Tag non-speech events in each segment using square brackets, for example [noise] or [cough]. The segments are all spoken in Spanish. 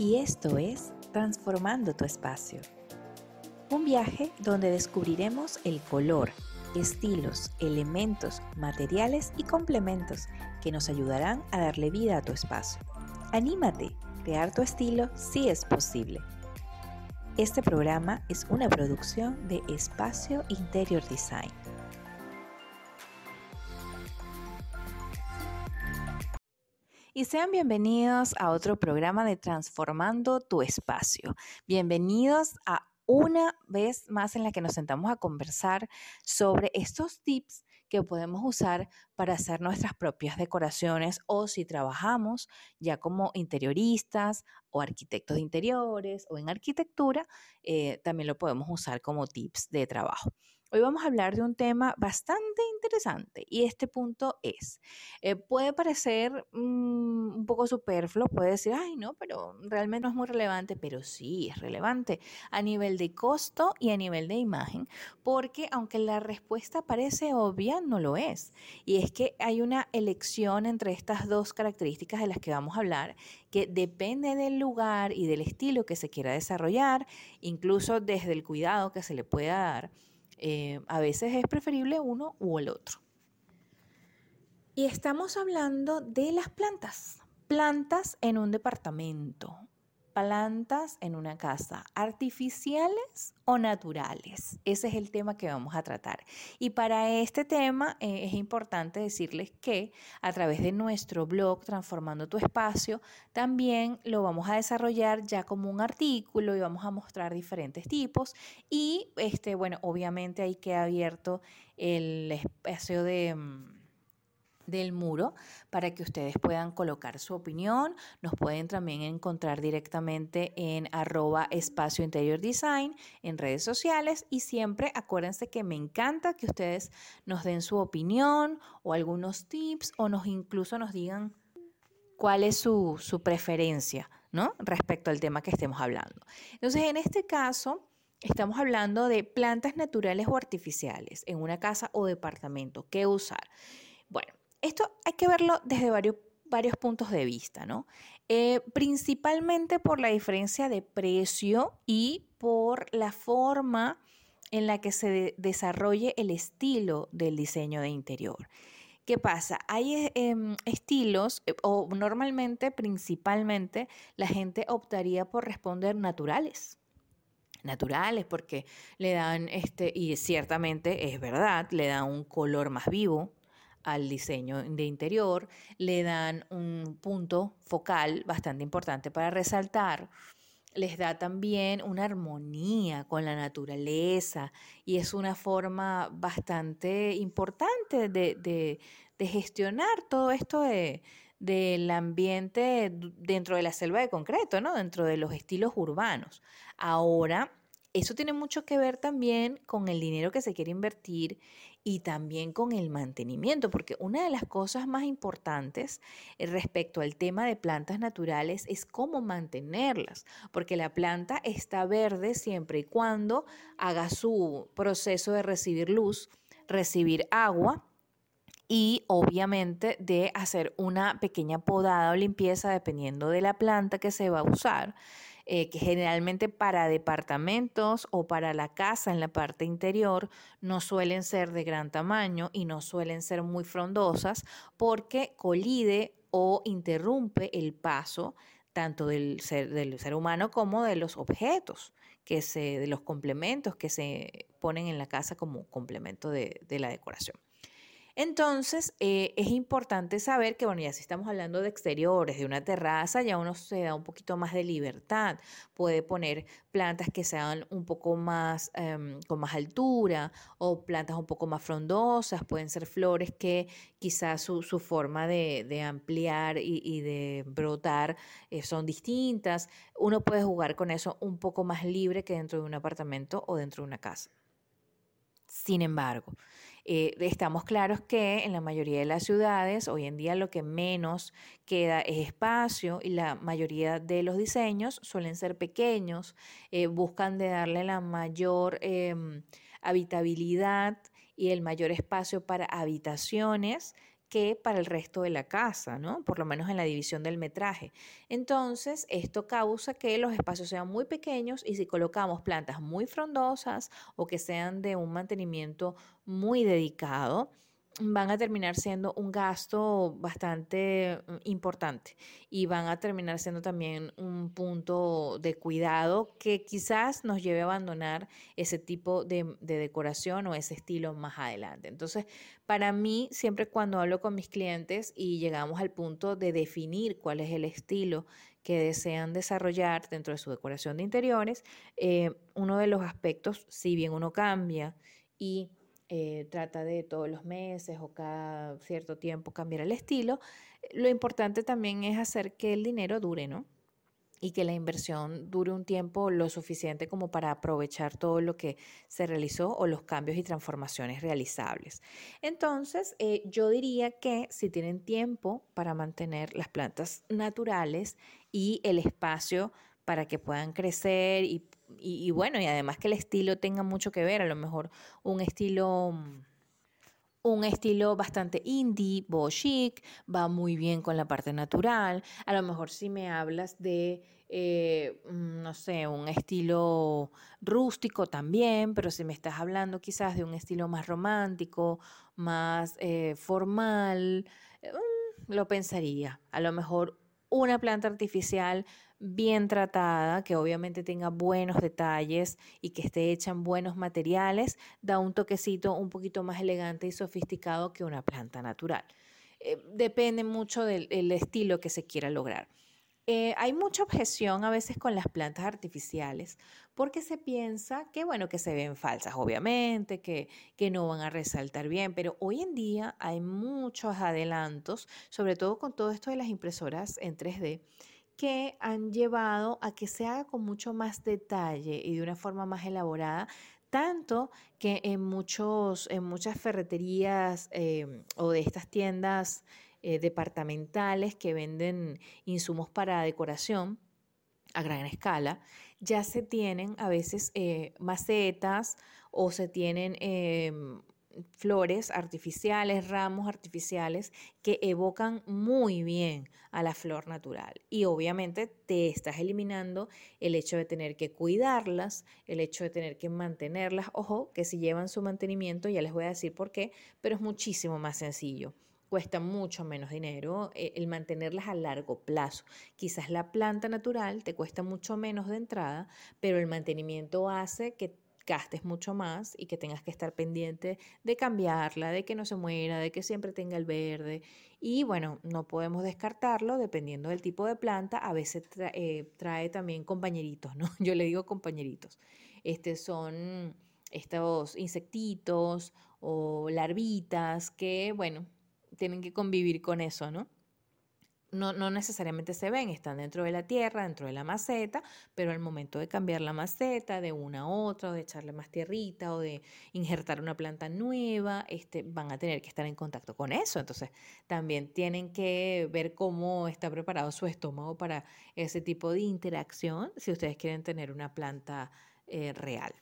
y esto es Transformando tu espacio. Un viaje donde descubriremos el color, estilos, elementos, materiales y complementos que nos ayudarán a darle vida a tu espacio. Anímate, crear tu estilo si es posible. Este programa es una producción de Espacio Interior Design. Y sean bienvenidos a otro programa de Transformando tu Espacio. Bienvenidos a una vez más en la que nos sentamos a conversar sobre estos tips que podemos usar para hacer nuestras propias decoraciones o si trabajamos ya como interioristas o arquitectos de interiores o en arquitectura, eh, también lo podemos usar como tips de trabajo. Hoy vamos a hablar de un tema bastante interesante y este punto es, eh, puede parecer mm, un poco superfluo, puede decir, ay, no, pero realmente no es muy relevante, pero sí es relevante a nivel de costo y a nivel de imagen, porque aunque la respuesta parece obvia, no lo es. Y es que hay una elección entre estas dos características de las que vamos a hablar, que depende del lugar y del estilo que se quiera desarrollar, incluso desde el cuidado que se le pueda dar eh, a veces es preferible uno u el otro. Y estamos hablando de las plantas. Plantas en un departamento, plantas en una casa, artificiales o naturales. Ese es el tema que vamos a tratar. Y para este tema eh, es importante decirles que a través de nuestro blog Transformando tu Espacio, también lo vamos a desarrollar ya como un artículo y vamos a mostrar diferentes tipos. Y este, bueno, obviamente ahí queda abierto el espacio de mm, del muro para que ustedes puedan colocar su opinión. Nos pueden también encontrar directamente en arroba espacio interior design en redes sociales y siempre acuérdense que me encanta que ustedes nos den su opinión o algunos tips o nos incluso nos digan cuál es su, su preferencia ¿no? respecto al tema que estemos hablando. Entonces, en este caso... Estamos hablando de plantas naturales o artificiales en una casa o departamento. ¿Qué usar? Esto hay que verlo desde varios, varios puntos de vista, ¿no? Eh, principalmente por la diferencia de precio y por la forma en la que se desarrolle el estilo del diseño de interior. ¿Qué pasa? Hay em, estilos, eh, o normalmente, principalmente, la gente optaría por responder naturales naturales porque le dan este y ciertamente es verdad le dan un color más vivo al diseño de interior, le dan un punto focal bastante importante para resaltar. Les da también una armonía con la naturaleza y es una forma bastante importante de, gestionar todo esto del ambiente dentro de la selva de concreto, ¿no? dentro de los estilos urbanos. Ahora, eso tiene mucho que ver también con el dinero que se quiere invertir y también con el mantenimiento, porque una de las cosas más importantes eh, respecto al tema de plantas naturales es cómo mantenerlas, porque la planta está verde siempre y cuando haga su proceso de recibir luz, recibir agua y obviamente de hacer una pequeña podada o limpieza dependiendo de la planta que se va a usar. Eh, que generalmente para departamentos o para la casa en la parte interior no suelen ser de gran tamaño y no suelen ser muy frondosas porque colide o interrumpe el paso tanto del ser, del ser humano como de los objetos, que se, de los complementos que se ponen en la casa como complemento de la decoración. Entonces, eh, es importante saber que, bueno, ya si estamos hablando de exteriores, de una terraza, ya uno se da un poquito más de libertad. Puede poner plantas que sean un poco más, em, con más altura o plantas un poco más frondosas. Pueden ser flores que quizás su, forma de, ampliar y, de brotar eh, son distintas. Uno puede jugar con eso un poco más libre que dentro de un apartamento o dentro de una casa. Sin embargo, eh, estamos claros que en la mayoría de las ciudades hoy en día lo que menos queda es espacio y la mayoría de los diseños suelen ser pequeños, eh, buscan de darle la mayor em, habitabilidad y el mayor espacio para habitaciones que para el resto de la casa, ¿no? Por lo menos en la división del metraje. Entonces, esto causa que los espacios sean muy pequeños y si colocamos plantas muy frondosas o que sean de un mantenimiento muy dedicado, van a terminar siendo un gasto bastante mm, importante y van a terminar siendo también un punto de cuidado que quizás nos lleve a abandonar ese tipo de, decoración o ese estilo más adelante. Entonces, para mí, siempre cuando hablo con mis clientes y llegamos al punto de definir cuál es el estilo que desean desarrollar dentro de su decoración de interiores, eh, uno de los aspectos, si bien uno cambia y eh, trata de todos los meses o cada cierto tiempo cambiar el estilo, lo importante también es hacer que el dinero dure, ¿no? y que la inversión dure un tiempo lo suficiente como para aprovechar todo lo que se realizó o los cambios y transformaciones realizables. Entonces, eh, yo diría que si tienen tiempo para mantener las plantas naturales y el espacio para que puedan crecer y y, bueno, y además que el estilo tenga mucho que ver, a lo mejor un estilo un estilo bastante indie, bo chic, va muy bien con la parte natural. A lo mejor si me hablas de, eh, mm, no sé, un estilo rústico también, pero si me estás hablando quizás de un estilo más romántico, más eh, formal, mm, lo pensaría. A lo mejor una planta artificial bien tratada, que obviamente tenga buenos detalles y que esté hecha en buenos materiales, da un toquecito un poquito más elegante y sofisticado que una planta natural. Eh, depende mucho del, estilo que se quiera lograr. Eh, hay mucha objeción a veces con las plantas artificiales porque se piensa que, bueno, que se ven falsas, obviamente, que, que no van a resaltar bien, pero hoy en día hay muchos adelantos, sobre todo con todo esto de las impresoras en 3D, que han llevado a que se haga con mucho más detalle y de una forma más elaborada, tanto que en, muchos, en muchas ferreterías em, o de estas tiendas eh, departamentales que venden insumos para decoración a gran escala, ya se tienen a veces eh, macetas o se tienen em, flores artificiales, ramos artificiales que evocan muy bien a la flor natural. Y obviamente te estás eliminando el hecho de tener que cuidarlas, el hecho de tener que mantenerlas. Ojo, que si llevan su mantenimiento, ya les voy a decir por qué, pero es muchísimo más sencillo cuesta mucho menos dinero eh, el mantenerlas a largo plazo. Quizás la planta natural te cuesta mucho menos de entrada, pero el mantenimiento hace que gastes mucho más y que tengas que estar pendiente de cambiarla, de que no se muera, de que siempre tenga el verde. Y bueno, no podemos descartarlo dependiendo del tipo de planta. A veces eh, trae también compañeritos, ¿no? [laughs] Yo le digo compañeritos. Este son estos insectitos o larvitas que, bueno, tienen que convivir con eso, ¿no? no, necesariamente se ven, están dentro de la tierra, dentro de la maceta, pero al momento de cambiar la maceta de una a otra, o de echarle más tierrita, o de injertar una planta nueva, este, van a tener que estar en contacto con eso. Entonces, también tienen que ver cómo está preparado su estómago para ese tipo de interacción si ustedes quieren tener una planta eh, real.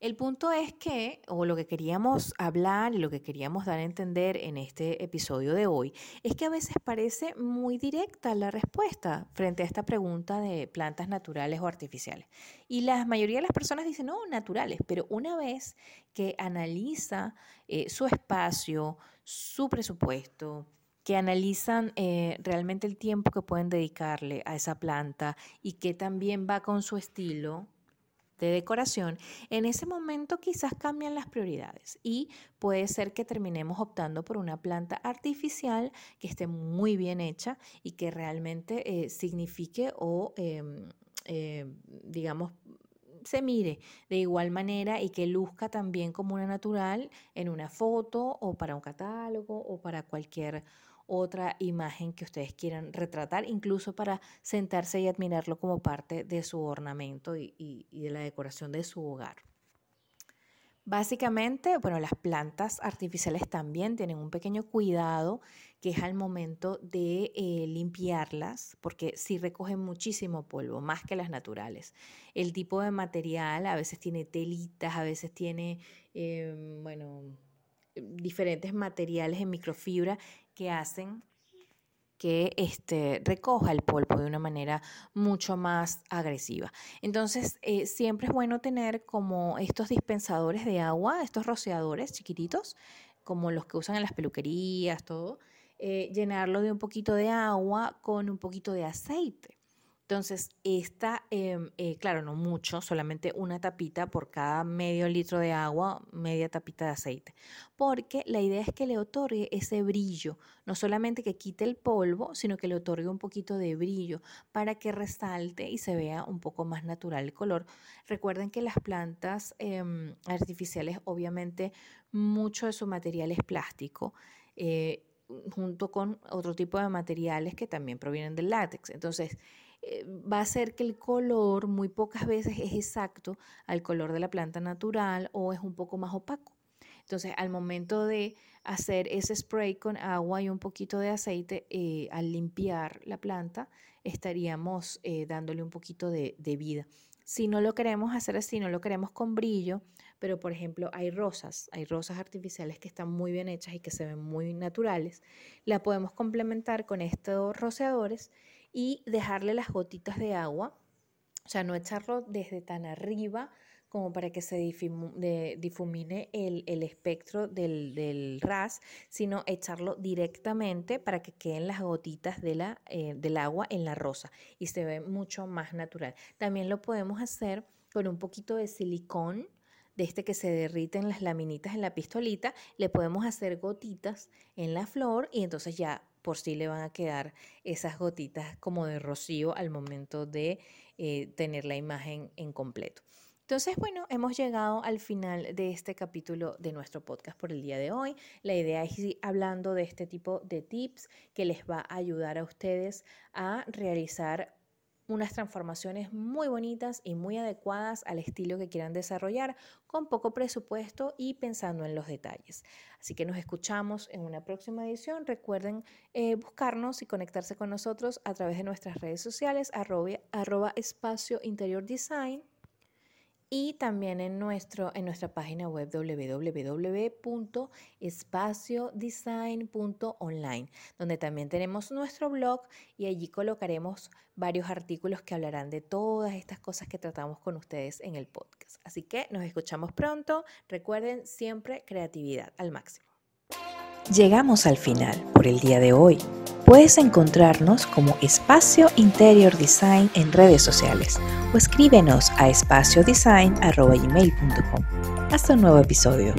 El punto es que, o lo que queríamos hablar y lo que queríamos dar a entender en este episodio de hoy, es que a veces parece muy directa la respuesta frente a esta pregunta de plantas naturales o artificiales. Y la mayoría de las personas dicen, no, naturales, pero una vez que analiza eh, su espacio, su presupuesto, que analizan eh, realmente el tiempo que pueden dedicarle a esa planta y que también va con su estilo, de decoración, en ese momento quizás cambian las prioridades y puede ser que terminemos optando por una planta artificial que esté muy bien hecha y que realmente eh, signifique o, em, eh, digamos, se mire de igual manera y que luzca también como una natural en una foto o para un catálogo o para cualquier otra imagen que ustedes quieran retratar, incluso para sentarse y admirarlo como parte de su ornamento y, de la decoración de su hogar. Básicamente, bueno, las plantas artificiales también tienen un pequeño cuidado que es al momento de eh, limpiarlas, porque sí recogen muchísimo polvo, más que las naturales. El tipo de material a veces tiene telitas, a veces tiene, em, bueno, diferentes materiales en microfibra que hacen que este, recoja el polvo de una manera mucho más agresiva. Entonces, eh, siempre es bueno tener como estos dispensadores de agua, estos rociadores chiquititos, como los que usan en las peluquerías, todo, eh, llenarlo de un poquito de agua con un poquito de aceite. Entonces, esta, em, eh, claro, no mucho, solamente una tapita por cada medio litro de agua, media tapita de aceite, porque la idea es que le otorgue ese brillo, no solamente que quite el polvo, sino que le otorgue un poquito de brillo para que resalte y se vea un poco más natural el color. Recuerden que las plantas em, artificiales, obviamente, mucho de su material es plástico. Eh, junto con otro tipo de materiales que también provienen del látex. Entonces, eh, va a ser que el color muy pocas veces es exacto al color de la planta natural o es un poco más opaco. Entonces, al momento de hacer ese spray con agua y un poquito de aceite, eh, al limpiar la planta, estaríamos eh, dándole un poquito de, vida. Si no lo queremos hacer así, no lo queremos con brillo, pero por ejemplo hay rosas, hay rosas artificiales que están muy bien hechas y que se ven muy naturales, la podemos complementar con estos rociadores y dejarle las gotitas de agua, o sea, no echarlo desde tan arriba como para que se difumine el, espectro del, ras, sino echarlo directamente para que queden las gotitas de la, eh, del agua en la rosa y se ve mucho más natural. También lo podemos hacer con un poquito de silicón, de este que se derriten las laminitas en la pistolita, le podemos hacer gotitas en la flor y entonces ya por sí le van a quedar esas gotitas como de rocío al momento de eh, tener la imagen en completo. Entonces, bueno, hemos llegado al final de este capítulo de nuestro podcast por el día de hoy. La idea es ir hablando de este tipo de tips que les va a ayudar a ustedes a realizar unas transformaciones muy bonitas y muy adecuadas al estilo que quieran desarrollar con poco presupuesto y pensando en los detalles. Así que nos escuchamos en una próxima edición. Recuerden eh, buscarnos y conectarse con nosotros a través de nuestras redes sociales arroba, arroba espacio interior design y también en, nuestro, en nuestra página web www.espaciodesign.online, donde también tenemos nuestro blog y allí colocaremos varios artículos que hablarán de todas estas cosas que tratamos con ustedes en el podcast. Así que nos escuchamos pronto. Recuerden siempre creatividad al máximo. Llegamos al final por el día de hoy. Puedes encontrarnos como Espacio Interior Design en redes sociales o escríbenos a espaciodesign.com. Hasta un nuevo episodio.